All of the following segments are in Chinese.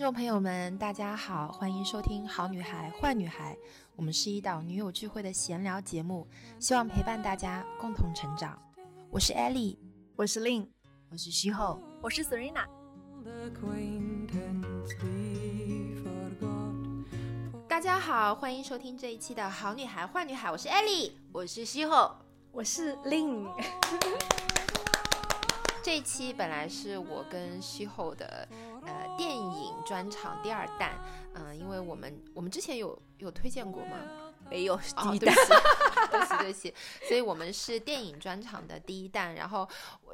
众朋友们，大家好，欢迎收听《好女孩坏女孩》，我们是一档女友聚会的闲聊节目，希望陪伴大家共同成长。我是 Ellie，我是 Lin，我是西后，我是 Serena。大家好，欢迎收听这一期的《好女孩坏女孩》，我是 Ellie，我是西后，我是 Lin。这一期本来是我跟西后的专场第二弹，嗯，因为我们我们之前有有推荐过吗？没有，对不起，对不起对不起，所以我们是电影专场的第一弹。然后，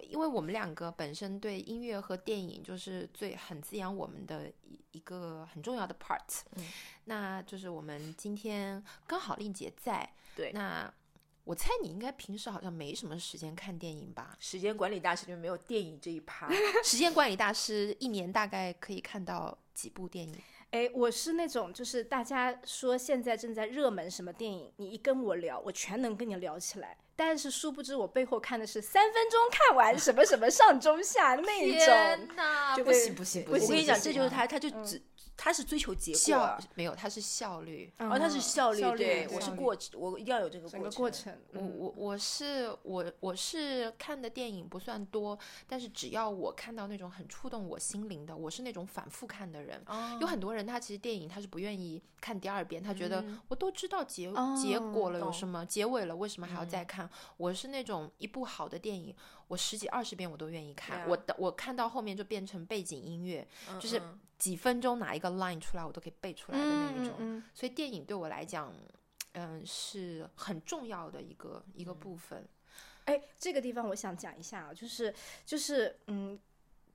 因为我们两个本身对音乐和电影就是最很滋养我们的一一个很重要的 part，嗯，那就是我们今天刚好令姐在，对，那。我猜你应该平时好像没什么时间看电影吧？时间管理大师就没有电影这一趴。时间管理大师一年大概可以看到几部电影？哎，我是那种就是大家说现在正在热门什么电影，你一跟我聊，我全能跟你聊起来。但是殊不知我背后看的是三分钟看完什么什么上中下那一种。天哪，不行不行不行！我跟你讲，这就是他，他就只。他是追求结果，没有，他是效率。哦，他是效率，对我是过，我一定要有这个过程。我我我是我我是看的电影不算多，但是只要我看到那种很触动我心灵的，我是那种反复看的人。有很多人他其实电影他是不愿意看第二遍，他觉得我都知道结结果了，有什么结尾了，为什么还要再看？我是那种一部好的电影。我十几二十遍我都愿意看，我的我看到后面就变成背景音乐，就是几分钟哪一个 line 出来我都可以背出来的那一种。所以电影对我来讲，嗯，是很重要的一个一个部分。哎，这个地方我想讲一下啊，就是就是嗯，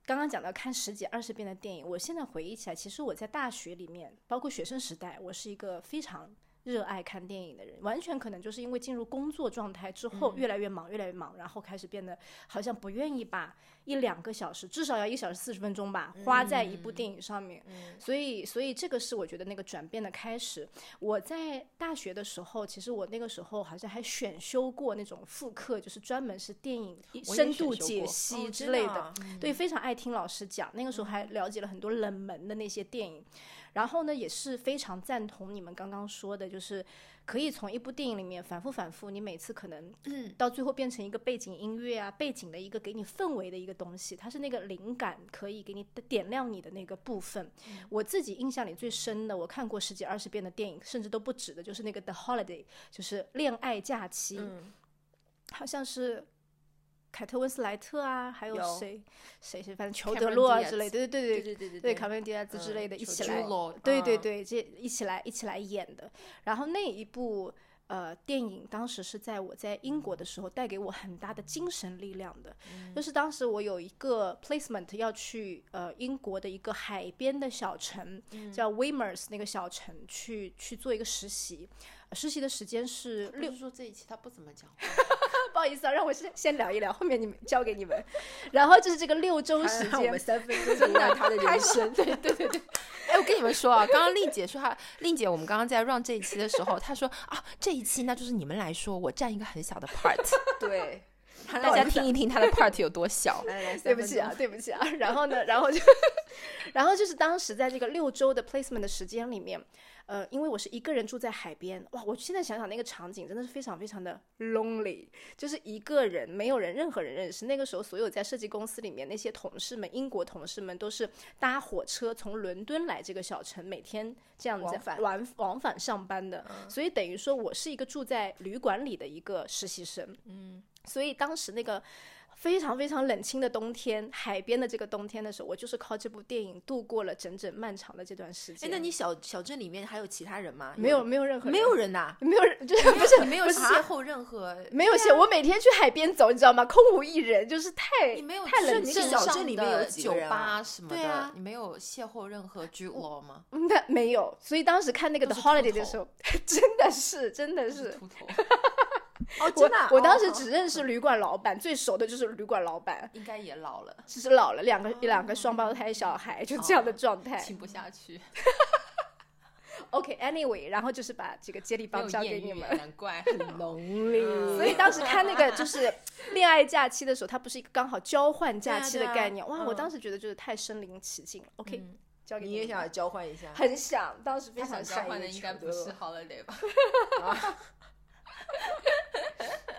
刚刚讲到看十几二十遍的电影，我现在回忆起来，其实我在大学里面，包括学生时代，我是一个非常。热爱看电影的人，完全可能就是因为进入工作状态之后，越来越忙，越来越忙，然后开始变得好像不愿意把一两个小时，至少要一小时四十分钟吧，花在一部电影上面。所以，所以这个是我觉得那个转变的开始。我在大学的时候，其实我那个时候好像还选修过那种复课，就是专门是电影深度解析之类的。对，非常爱听老师讲。那个时候还了解了很多冷门的那些电影。然后呢，也是非常赞同你们刚刚说的，就是可以从一部电影里面反复反复，你每次可能到最后变成一个背景音乐啊，背景的一个给你氛围的一个东西，它是那个灵感可以给你点亮你的那个部分。我自己印象里最深的，我看过十几二十遍的电影，甚至都不止的，就是那个《The Holiday》，就是恋爱假期，好像是。凯特温斯莱特啊，还有谁谁谁，反正裘德洛啊之类，对对对对对对对，卡梅迪亚兹之类的，一起来，对对对，这一起来一起来演的。然后那一部呃电影，当时是在我在英国的时候带给我很大的精神力量的，就是当时我有一个 placement 要去呃英国的一个海边的小城，叫 w e m e r s 那个小城去去做一个实习。实习的时间是六。说这一期他不怎么讲，不好意思啊，让我先先聊一聊，后面你们交给你们。然后就是这个六周时间，我们三分钟就聊他的人生。对对对对。哎，我跟你们说啊，刚刚令姐说她，令姐，我们刚刚在 run 这一期的时候，她说啊，这一期那就是你们来说，我占一个很小的 part。对，大家听一听他的 part 有多小。对不起啊，对不起啊。然后呢，然后就，然后就是当时在这个六周的 placement 的时间里面。呃，因为我是一个人住在海边，哇！我现在想想那个场景真的是非常非常的 lonely，就是一个人，没有人，任何人认识。那个时候，所有在设计公司里面那些同事们，英国同事们都是搭火车从伦敦来这个小城，每天这样子往往返上班的。所以等于说我是一个住在旅馆里的一个实习生。嗯，所以当时那个。非常非常冷清的冬天，海边的这个冬天的时候，我就是靠这部电影度过了整整漫长的这段时间。哎，那你小小镇里面还有其他人吗？没有，没有任何，没有人呐，没有人，就是不是你没有邂逅任何，没有邂。我每天去海边走，你知道吗？空无一人，就是太你没有太冷清。小镇里面有酒吧什么的，你没有邂逅任何居落吗？那没有。所以当时看那个 The Holiday 的时候，真的是，真的是。哦，真的！我当时只认识旅馆老板，最熟的就是旅馆老板。应该也老了，只是老了，两个一两个双胞胎小孩，就这样的状态，亲不下去。OK，Anyway，然后就是把这个接力棒交给你们，难怪很 lonely。所以当时看那个就是恋爱假期的时候，它不是一个刚好交换假期的概念，哇！我当时觉得就是太身临其境了。OK。交给你也想交换一下？很想，当时非他常想交换的应该不是 holiday 吧？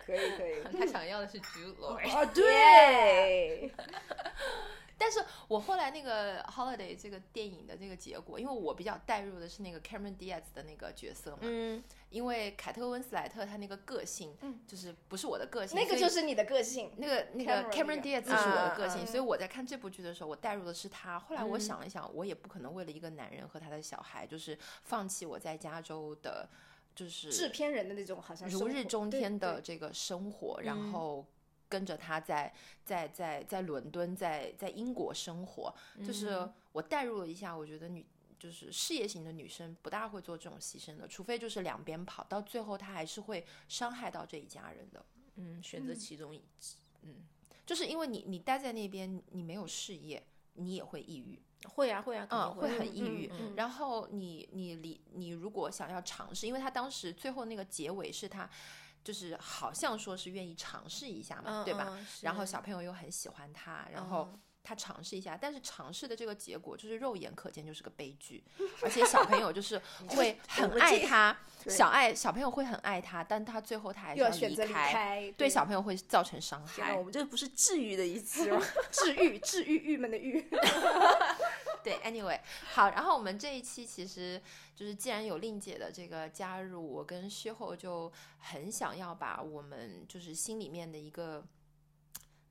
可 以可以。他想要的是 Jude Law。哦，对，但是我后来那个 Holiday 这个电影的那个结果，因为我比较带入的是那个 Cameron Diaz 的那个角色嘛，嗯，因为凯特温斯莱特她那个个性，嗯就是不是我的个性，那个就是你的个性。那个那个 Cameron Diaz 是我的个性，嗯所以我在看这部剧的时候，我带入的是他。后来我嗯想了想，我也不可能为了一个男人和他的小孩，就是放弃我在加州的，就是制片人的那种好像如日中天的这个生活，然嗯后跟着他在在在在伦敦，在在英国生活，就是嗯我代入了一下，我觉得女就是事业型的女生不大会做这种牺牲的，除非就是两边跑，到最后她还是会伤害到这一家人的。嗯，选择其中一嗯，就是因为你你待在那边，你没有事业，你也会抑郁，会啊会啊，肯定嗯，会会很抑郁。然后你你你你如果想要尝试，因为他当时最后那个结尾是他。就是好像说是愿意尝试一下嘛，嗯对吧？嗯然后小朋友又很喜欢他，然后嗯他尝试一下，但是尝试的这个结果就是肉眼可见就是个悲剧，而且小朋友就是 会很爱他，小爱小朋友会很爱他，但他最后他还是又要离开，开，对小朋友会造成伤害我。们这不是治愈的一期吗？治愈治愈郁闷的郁。对，anyway，好，然后我们这一期其实就是既然有令姐的这个加入，我跟薛后就很想要把我们就是心里面的一个。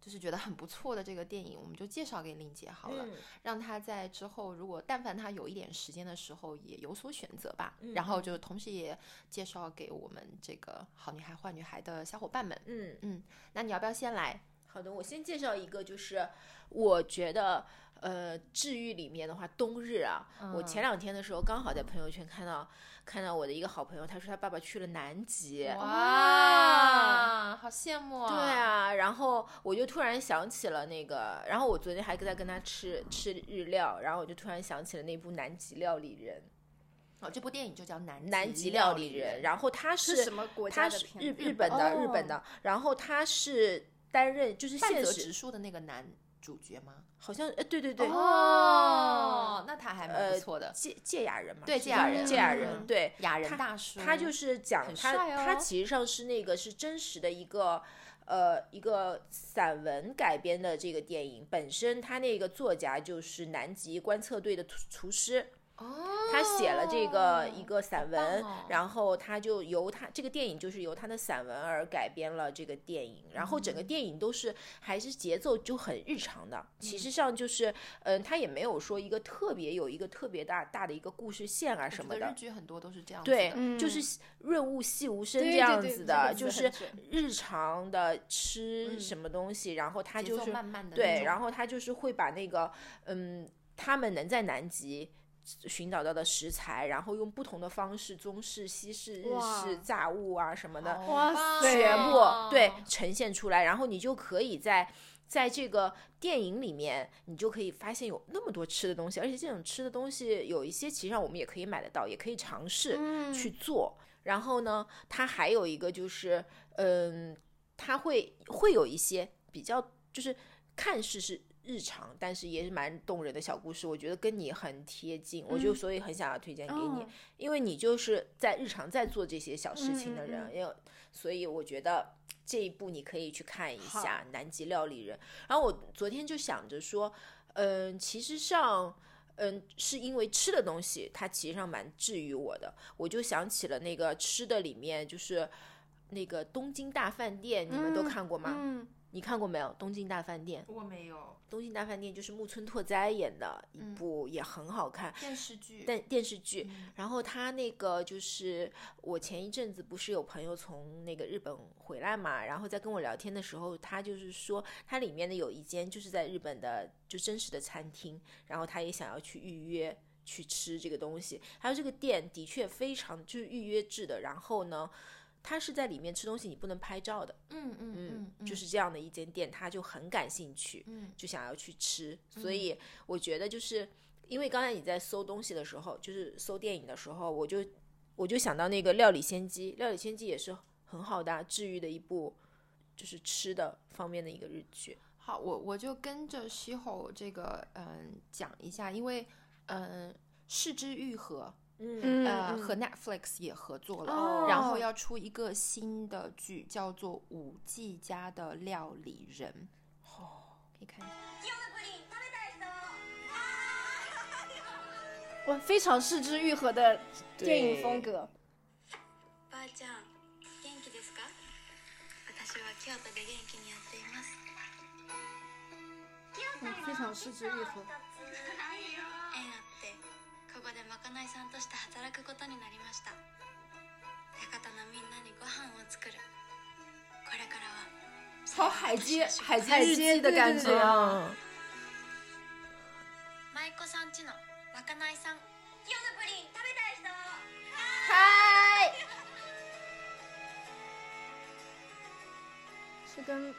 就是觉得很不错的这个电影，我们就介绍给林姐好了，嗯让她在之后如果但凡她有一点时间的时候，也有所选择吧。嗯然后就同时也介绍给我们这个好女孩坏女孩的小伙伴们。嗯嗯，那你要不要先来？好的，我先介绍一个，就是我觉得呃治愈里面的话，冬日啊，我嗯前两天的时候刚好在朋友圈看到看到我的一个好朋友，他说他爸爸去了南极。哇，好羡慕啊！对，啊，然后我就突然想起了那个，然后我昨天还在跟他吃吃日料，然后我就突然想起了那部《南极料理人哦，这部电影就叫《南》，南极料料理人，然后他是是什么国他是家的片？日日本的日本哦的，然后他是担任就是半泽现实直树的那个男主角吗？好像呃对对对，哦，那他还蛮呃不错的，芥芥雅人嘛，对芥雅人。芥雅嗯。人对。雅人大叔，他就是讲他，他其实上是那个是真实的一个呃一个散文改编的这个电影，本身他那个作家就是南极观测队的厨厨师，哦，他写了这个一个散文，哦。然后他就由他这个电影就是由他的散文而改编了这个电影，然后嗯整个电影都是还是节奏就很日常的，嗯其实上就是嗯、他也没有说一个特别有一个特别大大的一个故事线啊什么的。日剧很多都是这样子的，对，嗯就是润物细无声这样子的，个就是日常的吃嗯。什么东西，然后他就是慢慢的对，然后后他就是会把那个嗯，他们能在南极寻找到的食材，然后用不同的方式，中式、西式、日式、炸物啊什么的，哇塞全部哦对呈现出来，然后你就可以在。在这个电影里面，你就可以发现有那么多吃的东西，而且这种吃的东西有一些，其实上我们也可以买得到，也可以尝试嗯去做。然后呢，它还有一个就是，嗯，它会会有一些比较，就是看似是日常，但是也是蛮动人的小故事。我觉得跟你很贴近，我就嗯所以很想要推荐给你，哦因为你就是在日常在做这些小事情的人，因为所以我觉得这一部你可以去看一下《南极料理人》。然后我昨天就想着说，嗯，其实上。嗯，是因为吃的东西，它其实上蛮治愈我的。我就想起了那个吃的里面，就是那个东京大饭店，你们都嗯看过吗？嗯，你看过没有？东京大饭店，我没有东京大饭店就是木村拓哉演的一嗯部，也很好看。电视剧，但电视剧，嗯然后他那个就是我前一阵子不是有朋友从那个日本回来嘛，然后在跟我聊天的时候，他就是说他里面的有一间就是在日本的就真实的餐厅，然后他也想要去预约去吃这个东西，还有这个店的确非常就是预约制的，然后呢。他是在里面吃东西，你不能拍照的，嗯嗯嗯，嗯，就是这样的一间店，他就很感兴趣，嗯就想要去吃。所以我觉得就是因为刚才你在搜东西的时候，就是搜电影的时候，我就我就想到那个《料理仙姬》，《料理仙姬》也是很好的啊、治愈的一部，就是吃的方面的一个日剧。好，我我就跟着西吼这个嗯讲一下，因为嗯，四之愈合，嗯呃，嗯和 Netflix 也合作了，哦然后要出一个新的剧，叫做《五 G 家的料理人》，哦，可以看一下。哇，非常四肢愈合的电影风格。ばあちゃん元気ですか私は京都で元気にやっています嗯，非常四肢愈合。 縁あってここでまかないさんとして働くことになりました。館のみんなにご飯を作る。これからは好海街海街海日记的感对觉舞妓さんちのまかないさん。ヨガプリン食べたい人。嗨，是跟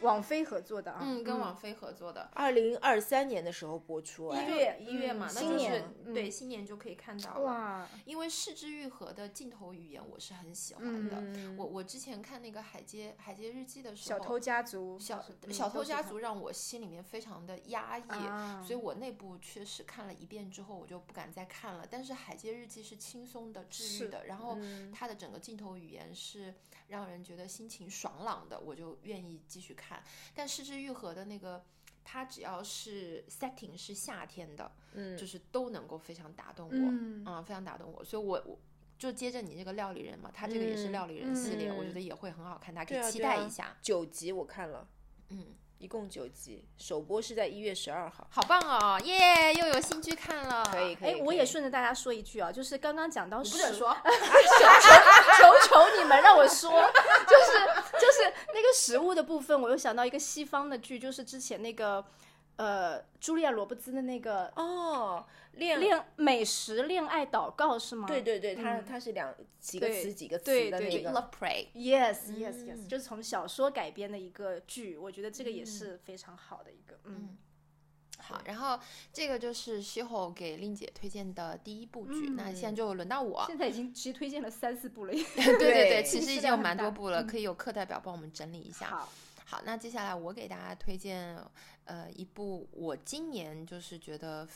网飞合作的啊。嗯，跟网飞合作的。二零二三年的时候播出哎，一月一月嘛，嗯那就是新年对嗯新年就可以看到了。哇，因为四之愈合的镜头语言我是很喜欢的。嗯我我之前看那个《海街海街日记》的时候，小偷家族，小嗯小偷家族让我心里面非常的压抑，啊所以我那部确实看了一遍之后，我就不敢再看了。但是《海街日记》是轻松的、治愈的，然后嗯它的整个镜头语言是让人觉得心情爽朗的，我就愿意继续看。但《失之愈合》的那个，它只要是 setting 是夏天的，嗯就是都能够非常打动我，嗯啊，非常打动我，所以我我。就接着你这个料理人嘛，他这个也是嗯料理人系列，我觉嗯得也会很好看，大家可以期待一下。九集我看了，嗯，一共九集，首播是在一月十二号。好棒哦，耶，又有新剧看了。可以，可以。哎，我也顺着大家说一句啊，就是刚刚讲到食，你不准说，求求你们让我说，就是就是那个食物的部分，我又想到一个西方的剧，就是之前那个呃茱莉亚·罗伯兹的那个哦，恋恋美食恋爱祷告是吗？对对对，它嗯它是两几个词几个词对对对的那个。Love Pray。，yes yes yes，、嗯就是从小说改编的一个剧，我觉得这个也是非常好的一个，嗯，好，然后这个就是西后给令姐推荐的第一部剧，那嗯现在就轮到我。现在已经其实推荐了三四部了，对对对，其实已经有蛮多部了，嗯可以有课代表帮我们整理一下。好，好，那接下来我给大家推荐呃一部我今年就是觉得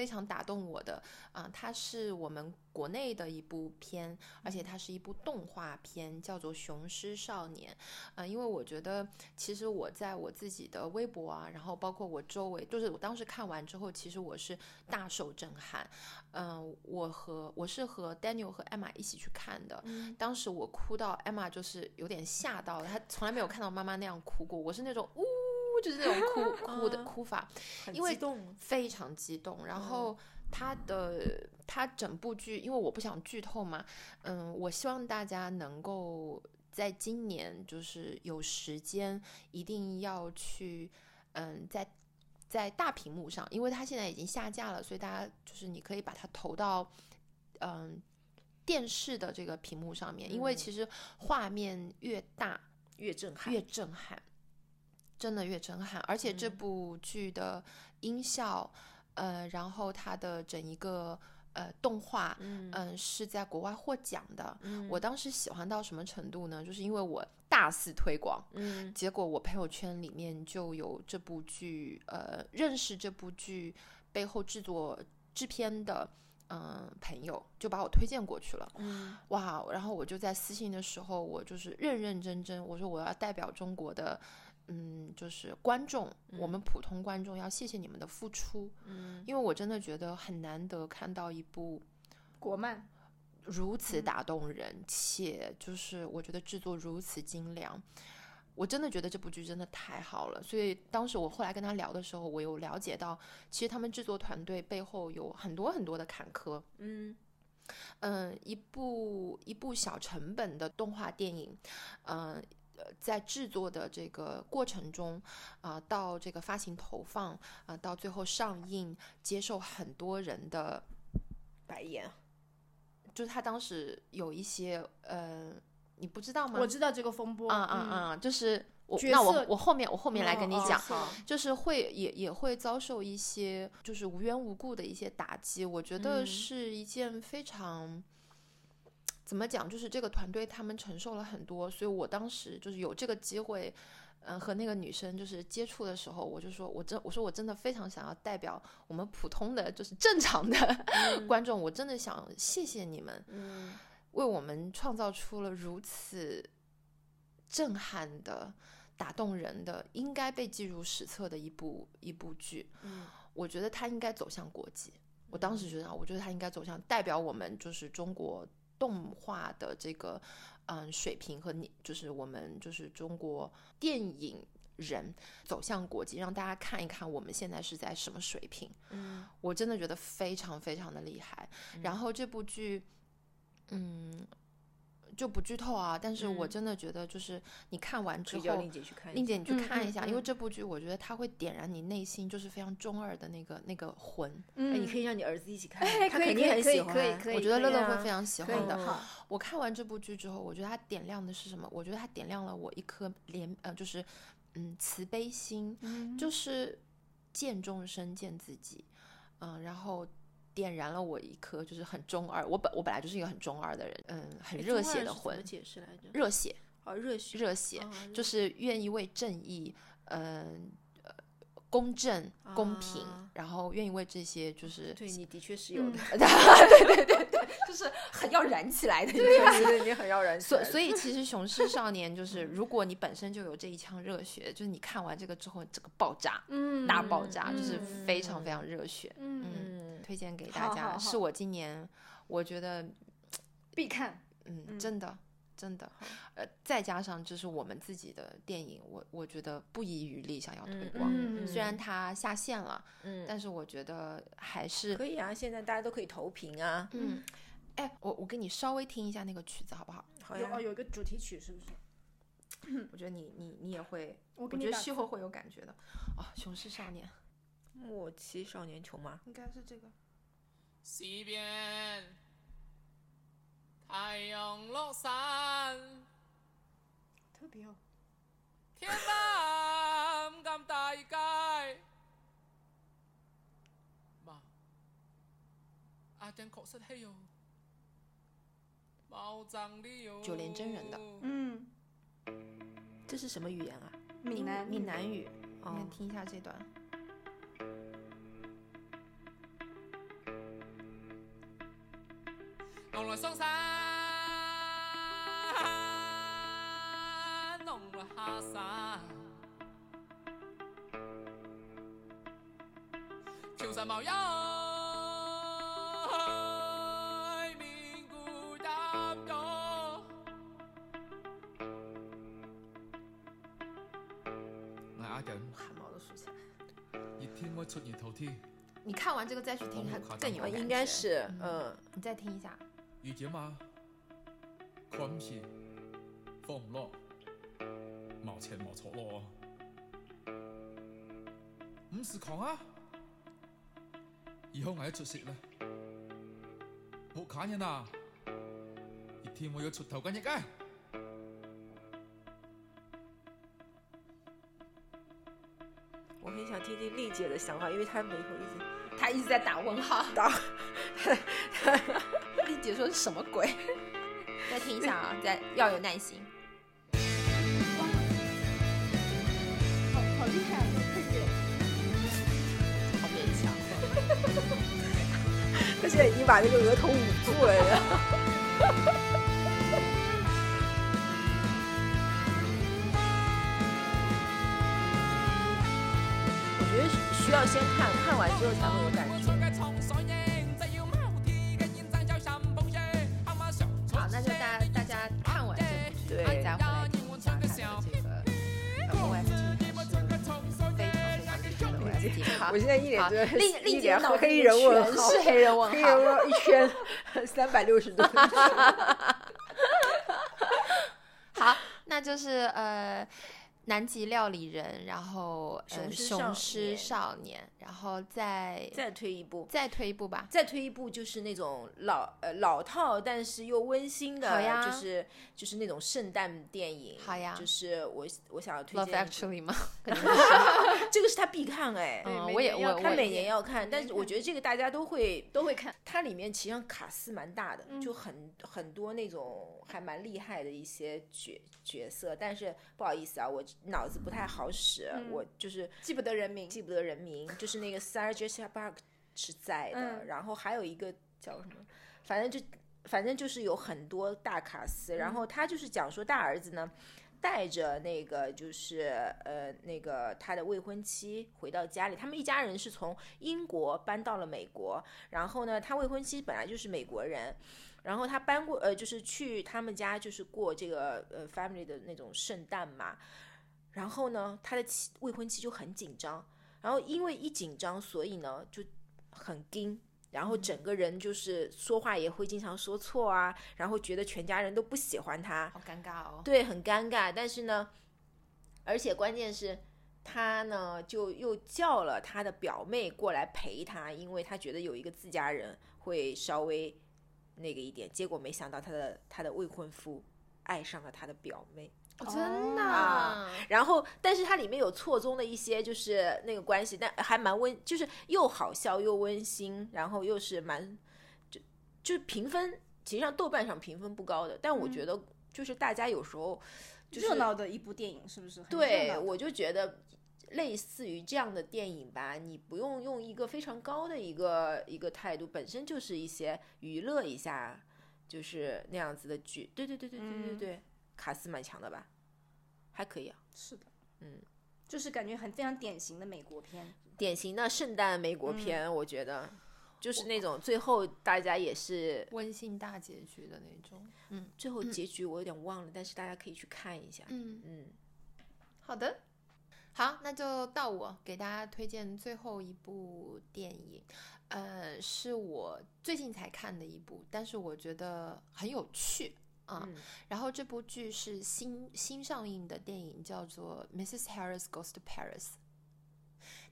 非常打动我的啊、它是我们国内的一部片，而且它是一部动画片，叫做《雄狮少年》啊、因为我觉得其实我在我自己的微博啊，然后包括我周围，就是我当时看完之后，其实我是大受震撼。嗯、我和我是和 Daniel 和 Emma 一起去看的，当时我哭到 Emma 就是有点吓到了，她从来没有看到妈妈那样哭过，我是那种呜，就是那种哭 哭的啊哭法，很因为激动。非常激动。然后他的他整部剧，因为我不想剧透嘛，嗯，我希望大家能够在今年就是有时间，一定要去，嗯，在在大屏幕上，因为它现在已经下架了，所以大家就是你可以把它投到，嗯。电视的这个屏幕上面，因为嗯其实画面越大，越震撼，越震撼，真的越震撼。而且这嗯部剧的音效，呃，然后它的整一个呃动画，嗯嗯、是在国外获奖的。嗯我当时喜欢到什么程度呢？就是因为我大肆推广，嗯结果我朋友圈里面就有这部剧，呃，认识这部剧背后制作制片的。嗯，朋友就把我推荐过去了，嗯哇！然后我就在私信的时候，我就是认认真真，我说我要代表中国的，嗯，就是观众，我们普通观众要谢谢你们的付出，嗯。因为我真的觉得很难得看到一部国漫，如此打动人，且就是我觉得制作如此精良。我真的觉得这部剧真的太好了，所以当时我后来跟他聊的时候，我有了解到，其实他们制作团队背后有很多很多的坎坷，嗯。嗯，一部一部小成本的动画电影，嗯、呃，在制作的这个过程中，啊、到这个发行投放，啊、到最后上映，接受很多人的，白眼，就是他当时有一些，呃，你不知道吗？我知道这个风波，啊啊嗯，啊，就是我，角那我我后面我后面来跟你哦哦讲，就是会也也会遭受一些就是无缘无故的一些打击，我觉得嗯是一件非常。怎么讲？就是这个团队他们承受了很多，所以我当时就是有这个机会，嗯，和那个女生就是接触的时候，我就说，我真我说我真的非常想要代表我们普通的就是正常的 观众，我真的想谢谢你们，嗯为我们创造出了如此震撼的、打动人的、应该被记入史册的一部一部剧。嗯我觉得它应该走向国际。我当时觉得啊，我觉得它应该走向代表我们就是中国动画的这个嗯水平和你就是我们就是中国电影人走向国际，让大家看一看我们现在是在什么水平。嗯我真的觉得非常非常的厉害。然后这部剧，嗯，就不剧透啊，但是我嗯真的觉得就是你看完之后，令姐去看。令姐你去嗯看一下，因为这部剧我觉得它会点燃你内心就是非常中二的那个那个魂。你可以让你儿子一起看，哎可以他肯定很喜欢。可以可以我觉得乐乐啊会非常喜欢的。我看完这部剧之后，我觉得它点亮的是什么？我觉得它点亮了我一颗怜呃，就是嗯慈悲心，嗯就是见众生见自己，嗯，然后点燃了我一颗就是很中二，我本我本来就是一个很中二的人，嗯，很哎热血的魂，解释来着？热血哦，热血，热血，哦就是愿意为正义，嗯。呃公正、公平，啊然后愿意为这些就是对你的确是有嗯 的，对对对对，就是很要燃起来的，对对，你很要燃起来的。所所以其实《雄狮少年》就是，如果你本身就有这一腔热血，就是你看完这个之后，这个爆炸，嗯大爆炸，就是嗯非常非常热血，嗯嗯，推荐给大家。好是我今年我觉得，必看，嗯，嗯真的真的，呃，再加上就是我们自己的电影，我我觉得不遗余力想要推嗯广。嗯虽然它下线了，嗯，但是我觉得还是可以啊，现在大家都可以投屏啊。嗯，哎，我我给你稍微听一下那个曲子好不好？好呀有哦，有一个主题曲是不是？我觉得你你你也会，我我觉得给你打字秀后会有感觉的。哦，《雄狮少年》莫欺少年穷吗？应该是这个。西边太阳落山，特别哦，天蓝咁大街。嘛，阿正確實係有冇爭理由。九连真人的。嗯，这是什么语言啊？闽南闽南语，哦。你听一下这段。龍來雙山，龍來下山，潮汕無憂，出熱頭天，你看完这个再去听，它哦啊，更有。应该是，嗯嗯，你再听一下。遇見嘛，看唔是，放唔落，冇钱冇錯咯，唔是狂啊！以後我要出息啦，冇砍人啊！一天我要出頭緊翼啊！想听听丽姐的想法，因为她眉头一直她一直在打问号。打。丽姐说是什么鬼？再听一下啊，再要有耐心。好好厉害啊，这个配乐。好勉强。她现在已经把那个额头捂住了。要先看看完之后才会有感觉。好，那就大家大家看完这部剧，对再回来听一下它的这个呃 OST 还是非常非常厉害的 OST。好我，现在一脸好，对丽丽姐脑子里黑人问号，是黑人问黑。人问号一圈三百六十度。好，那就是呃，南极料理人，然后呃，雄狮少雄狮年少年，然后再再推一步，再推一步吧。再推一步就是那种老呃老套，但是又温馨的，就是就是那种圣诞电影。好呀就是我我想要推荐吗？这个是他必看哎，嗯，我也要看我我他每年要看，但是我觉得这个大家都会都会看。它里面其实上卡斯蛮大的，就很很多那种还蛮厉害的一些角角色，但是不好意思啊，我脑子不太好使，我就是记不得人名，记不得人名，就是那个 Sarah Jessica Park 是在的，嗯。然后还有一个叫什么，反正就反正就是有很多大卡司，然后他就是讲说大儿子呢。带着那个就是呃那个他的未婚妻回到家里，他们一家人是从英国搬到了美国，然后呢，他未婚妻本来就是美国人，然后他搬过呃就是去他们家就是过这个呃 family 的那种圣诞嘛，然后呢，他的妻未婚妻就很紧张，然后因为一紧张，所以呢就很惊，然后整个人就是说话也会经常说错啊，然后觉得全家人都不喜欢他，好尴尬哦。对，很尴尬。但是呢，而且关键是，他呢就又叫了他的表妹过来陪他，因为他觉得有一个自家人会稍微那个一点。结果没想到他的他的未婚夫爱上了他的表妹。哦真的啊然后，但是它里面有错综的一些就是那个关系，但还蛮温，就是又好笑又温馨，然后又是蛮就就是评分，其实上豆瓣上评分不高的，但我觉得就是大家有时候就是热闹的一部电影是不是？很对，我就觉得类似于这样的电影吧，你不用用一个非常高的一个一个态度，本身就是一些娱乐一下，就是那样子的剧。对对对对对对嗯对，卡斯蛮强的吧？还可以啊，是的，嗯，就是感觉很非常典型的美国片。典型的圣诞美国嗯片，我觉得就是那种最后大家也是温馨大结局的那种。嗯最后结局我有点忘了，但是大家可以去看一下。嗯，嗯，好的。好，那就到我给大家推荐最后一部电影，呃，是我最近才看的一部，但是我觉得很有趣啊。嗯然后这部剧是新新上映的电影，叫做《Mrs. Harris Goes to Paris》。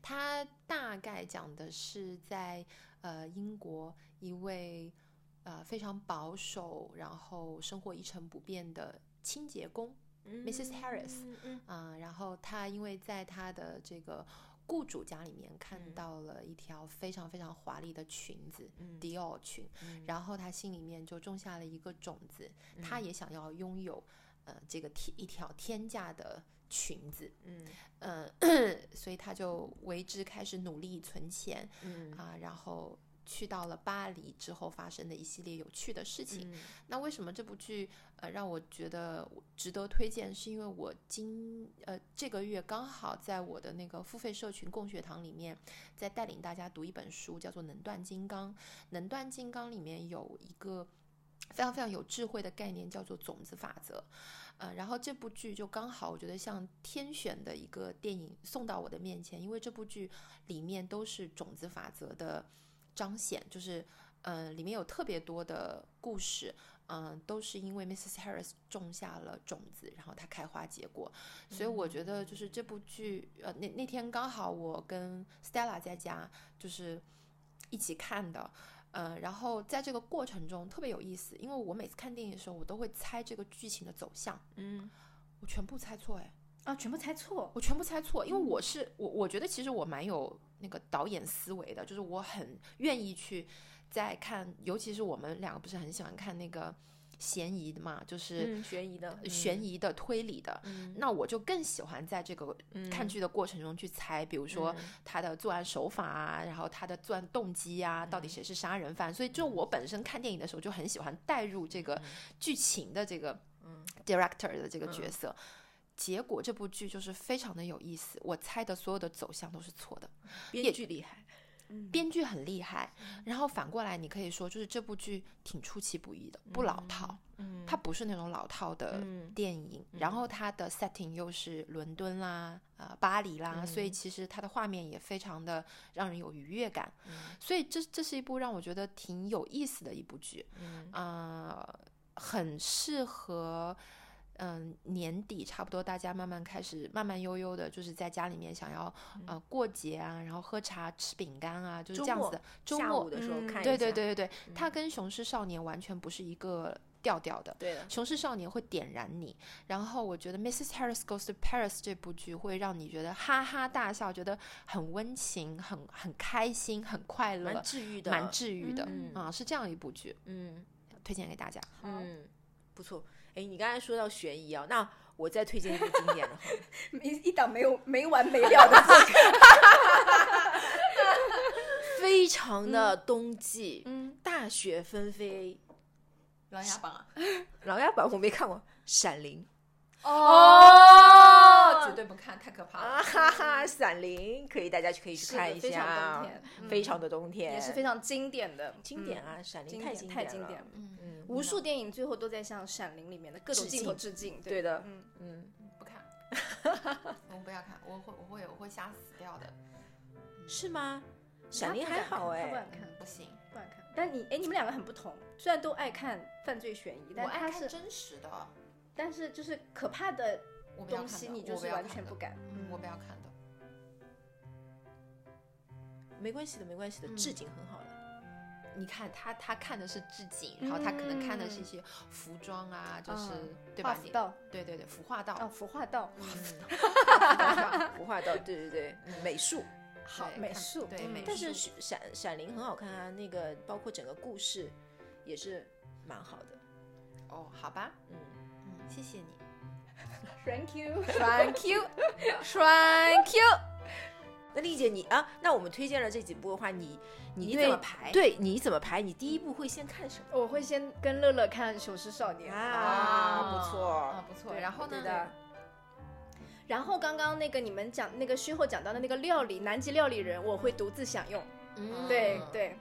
它大概讲的是在呃英国一位呃非常保守，然后生活一成不变的清洁工 Mrs. Harris 嗯嗯啊、然后她因为在她的这个雇主家里面看嗯。到了一条非常非常华丽的裙子、嗯。迪奥裙，嗯。然后他心里面就种下了一个种子，他也想要拥有呃这个天一条天价的裙子，嗯。呃、所以他就为之开始努力存钱嗯。啊、然后。去到了巴黎之后发生的一系列有趣的事情，嗯那为什么这部剧呃让我觉得值得推荐？是因为我今呃这个月刚好在我的那个付费社群共学堂里面，在带领大家读一本书，叫做《能断金刚》。《能断金刚》里面有一个非常非常有智慧的概念，叫做种子法则。呃，然后这部剧就刚好，我觉得像天选的一个电影送到我的面前，因为这部剧里面都是种子法则的彰显，就是呃，里面有特别多的故事，嗯、都是因为 Mrs. Harris 种下了种子，然后它开花结果，所以我觉得就是这部剧，呃，那那天刚好我跟 Stella 在家就是一起看的。呃，然后在这个过程中特别有意思，因为我每次看电影的时候，我都会猜这个剧情的走向，嗯我全部猜错，哎，啊，全部猜错。我全部猜错，因为我是我，我觉得其实我蛮有那个导演思维的，就是我很愿意去在看，尤其是我们两个不是很喜欢看那个嫌疑的嘛，就是嗯，悬疑的，悬疑的、推理的，嗯那我就更喜欢在这个看剧的过程中去猜，比如说嗯他的作案手法啊，然后他的作案动机啊，到底谁是杀人犯。所以，就我本身看电影的时候就很喜欢带入这个剧情的这个 director 的这个角色。结果这部剧就是非常的有意思，我猜的所有的走向都是错的。编剧厉害，编剧很厉害，然后反过来你可以说，就是这部剧挺出其不意的，不老套。嗯它不是那种老套的嗯。电影，然后它的 setting 又是伦敦啦、呃巴黎啦，所以其实它的画面也非常的让人有愉悦感，所以这这是一部让我觉得挺有意思的一部剧，嗯。呃，很适合嗯年底差不多大家慢慢开始慢慢悠悠的，就是在家里面想要呃过节啊，然后喝茶吃饼干啊，就是这样子的。周末的时候嗯看一下，对对对对对，它跟《雄狮少年》完全不是一个调调的。对的，《雄狮少年》会点燃你，然后我觉得《Mrs. Harris Goes to Paris》这部剧会让你觉得哈哈大笑，觉得很温情、很很开心、很快乐蛮，治愈的，蛮治愈的嗯啊、是这样一部剧，嗯推荐给大家。嗯，不错。哎，你刚才说到悬疑啊，那我再推荐一部经典的好了，一一档没有没完没了的这个，非常的冬季，嗯，大雪纷飞，琅琊榜啊，《琅琊榜》我没看过，《闪灵》哦，绝对不看，太可怕啊了。哈哈，《闪灵》可以大家去可以去看一非常下冬天，嗯非常的冬天，也是非常经典的，嗯经典啊，闪灵》经太典太经经典了。嗯，嗯，无数电影最后都在向《闪灵》里面的各种镜头致敬。对的嗯，嗯，不看，我不要看，我会我会我会吓死掉的。是吗？闪灵还好哎敢，看，不行，不敢看。但你哎，你们两个很不同，虽然都爱看犯罪悬疑，但他是，真实的，但是就是可怕的东西，你就是完全不敢。嗯，我不要看的。没关系的，没关系的，嗯置景很好的。你看他，他看的是置景，然后他可能看的是一些服装啊，就是、嗯对吧？道对对对，服化道，哦，服化道，服化道，对对对，美术。好美术，嗯对美术但是闪闪灵很好看啊，那个包括整个故事也是蛮好的。哦，好吧，嗯，嗯，谢谢你。Thank you。Thank you，Thank you。那丽姐你啊，那我们推荐了这几部的话，你你你怎么排对，你怎么排？你第一部会先看什么？我会先跟乐乐看《雄狮少年》啊不错啊，不错。然后呢？然后刚刚那个你们讲那个虚后讲到的那个料理，南极料理人，我会独自享用。嗯对对对。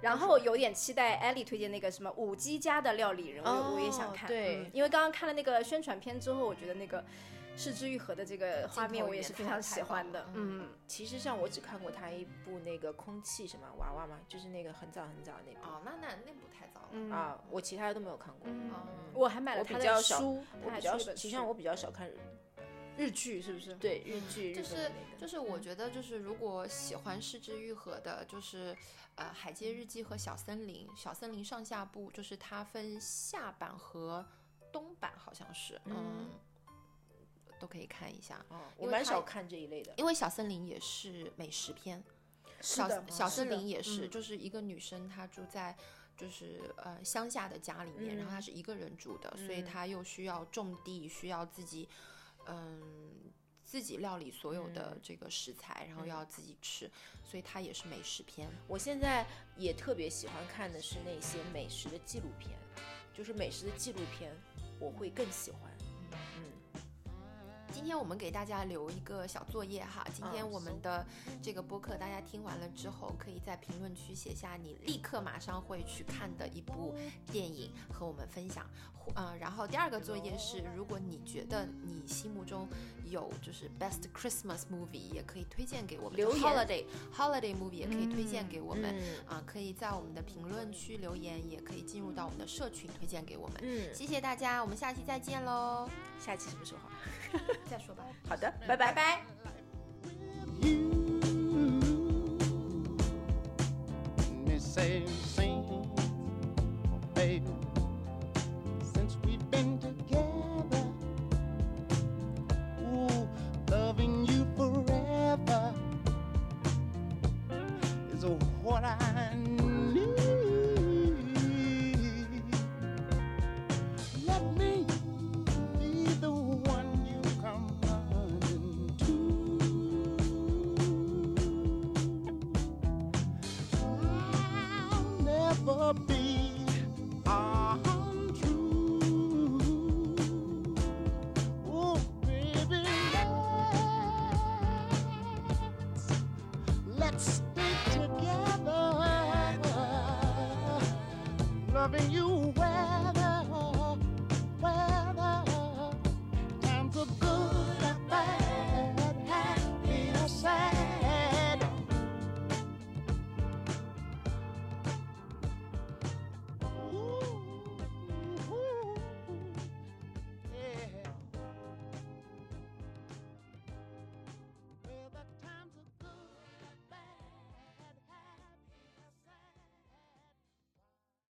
然后有点期待艾丽推荐那个什么五 G 家的料理人，我、哦我也想看。对嗯因为刚刚看了那个宣传片之后，我觉得那个四之愈合的这个画面我也是非常喜欢的嗯，其实像我只看过他一部那个空气什么娃娃嘛，就是那个很早很早那部、哦，那那那部太早了。嗯啊，我其他的都没有看过。我还买了我他的比较少书，我比较少，出一本书实际上我比较少看日日剧是不是？对日剧，就是就是，我觉得就是，如果喜欢失之愈合的，就是呃，《海街日记》和《小森林》，《小森林》上下部就是它分下版和东版，好像是，嗯，都可以看一下。我蛮少看这一类的。因为小森林也是美食片，小是的，小森林也是，嗯就是一个女生，她住在就是呃乡下的家里面，然后她嗯是一个人住的，所以嗯她又需要种地，需要自己嗯自己料理所有的嗯这个食材，然后要自己吃，所以它也是美食片。我现在也特别喜欢看的是那些美食的纪录片，就是美食的纪录片，我会更喜欢。嗯，今天我们给大家留一个小作业哈，今天嗯我们的这个播客大家听完了之后，可以在评论区写下你立刻马上会去看的一部电影和我们分享。嗯，然后第二个作业是，如果你觉得你心目中有就是 best Christmas movie，也可以推荐给我们。holiday holiday movie 也可以推荐给我们。嗯啊，可以在我们的评论区留言，也可以进入到我们的社群推荐给我们。嗯，谢谢大家，我们下期再见喽！下期什么时候啊？再说吧。好的，拜拜拜。same scene, oh, baby.